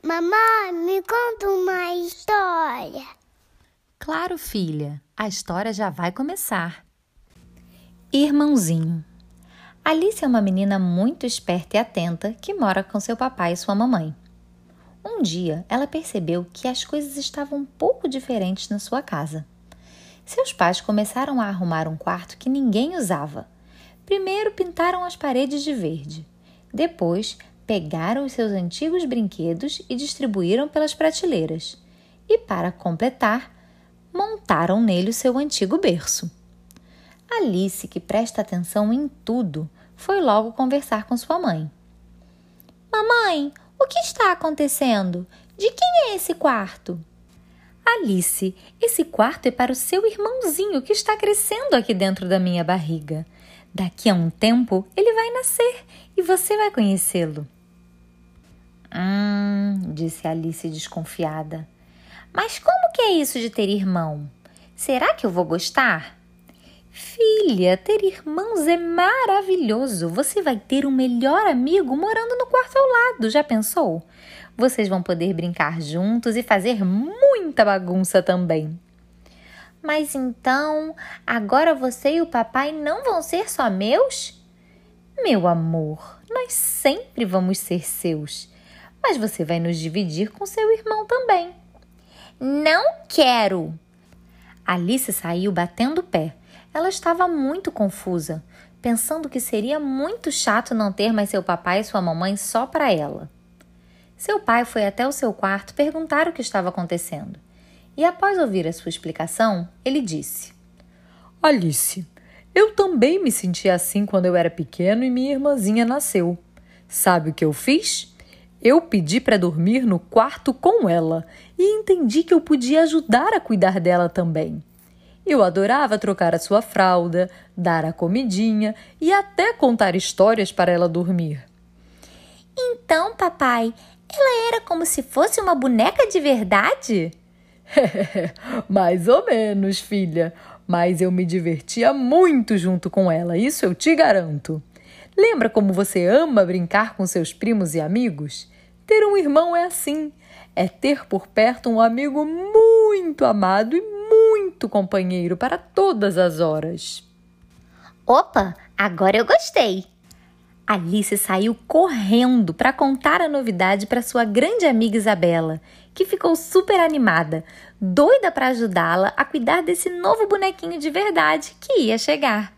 Mamãe, me conta uma história. Claro, filha, a história já vai começar. Irmãozinho. Alice é uma menina muito esperta e atenta que mora com seu papai e sua mamãe. Um dia, ela percebeu que as coisas estavam um pouco diferentes na sua casa. Seus pais começaram a arrumar um quarto que ninguém usava. Primeiro pintaram as paredes de verde. Depois, pegaram os seus antigos brinquedos e distribuíram pelas prateleiras. E, para completar, montaram nele o seu antigo berço. Alice, que presta atenção em tudo, foi logo conversar com sua mãe. Mamãe, o que está acontecendo? De quem é esse quarto? Alice, esse quarto é para o seu irmãozinho que está crescendo aqui dentro da minha barriga. Daqui a um tempo ele vai nascer e você vai conhecê-lo. Hum, disse Alice desconfiada. Mas como que é isso de ter irmão? Será que eu vou gostar? Filha, ter irmãos é maravilhoso. Você vai ter um melhor amigo morando no quarto ao lado, já pensou? Vocês vão poder brincar juntos e fazer muita bagunça também. Mas então, agora você e o papai não vão ser só meus? Meu amor, nós sempre vamos ser seus mas você vai nos dividir com seu irmão também. Não quero! Alice saiu batendo o pé. Ela estava muito confusa, pensando que seria muito chato não ter mais seu papai e sua mamãe só para ela. Seu pai foi até o seu quarto perguntar o que estava acontecendo. E após ouvir a sua explicação, ele disse: Alice, eu também me senti assim quando eu era pequeno e minha irmãzinha nasceu. Sabe o que eu fiz? Eu pedi para dormir no quarto com ela e entendi que eu podia ajudar a cuidar dela também. Eu adorava trocar a sua fralda, dar a comidinha e até contar histórias para ela dormir. Então, papai, ela era como se fosse uma boneca de verdade? Mais ou menos, filha. Mas eu me divertia muito junto com ela, isso eu te garanto. Lembra como você ama brincar com seus primos e amigos? Ter um irmão é assim: é ter por perto um amigo muito amado e muito companheiro para todas as horas. Opa, agora eu gostei! Alice saiu correndo para contar a novidade para sua grande amiga Isabela, que ficou super animada, doida para ajudá-la a cuidar desse novo bonequinho de verdade que ia chegar.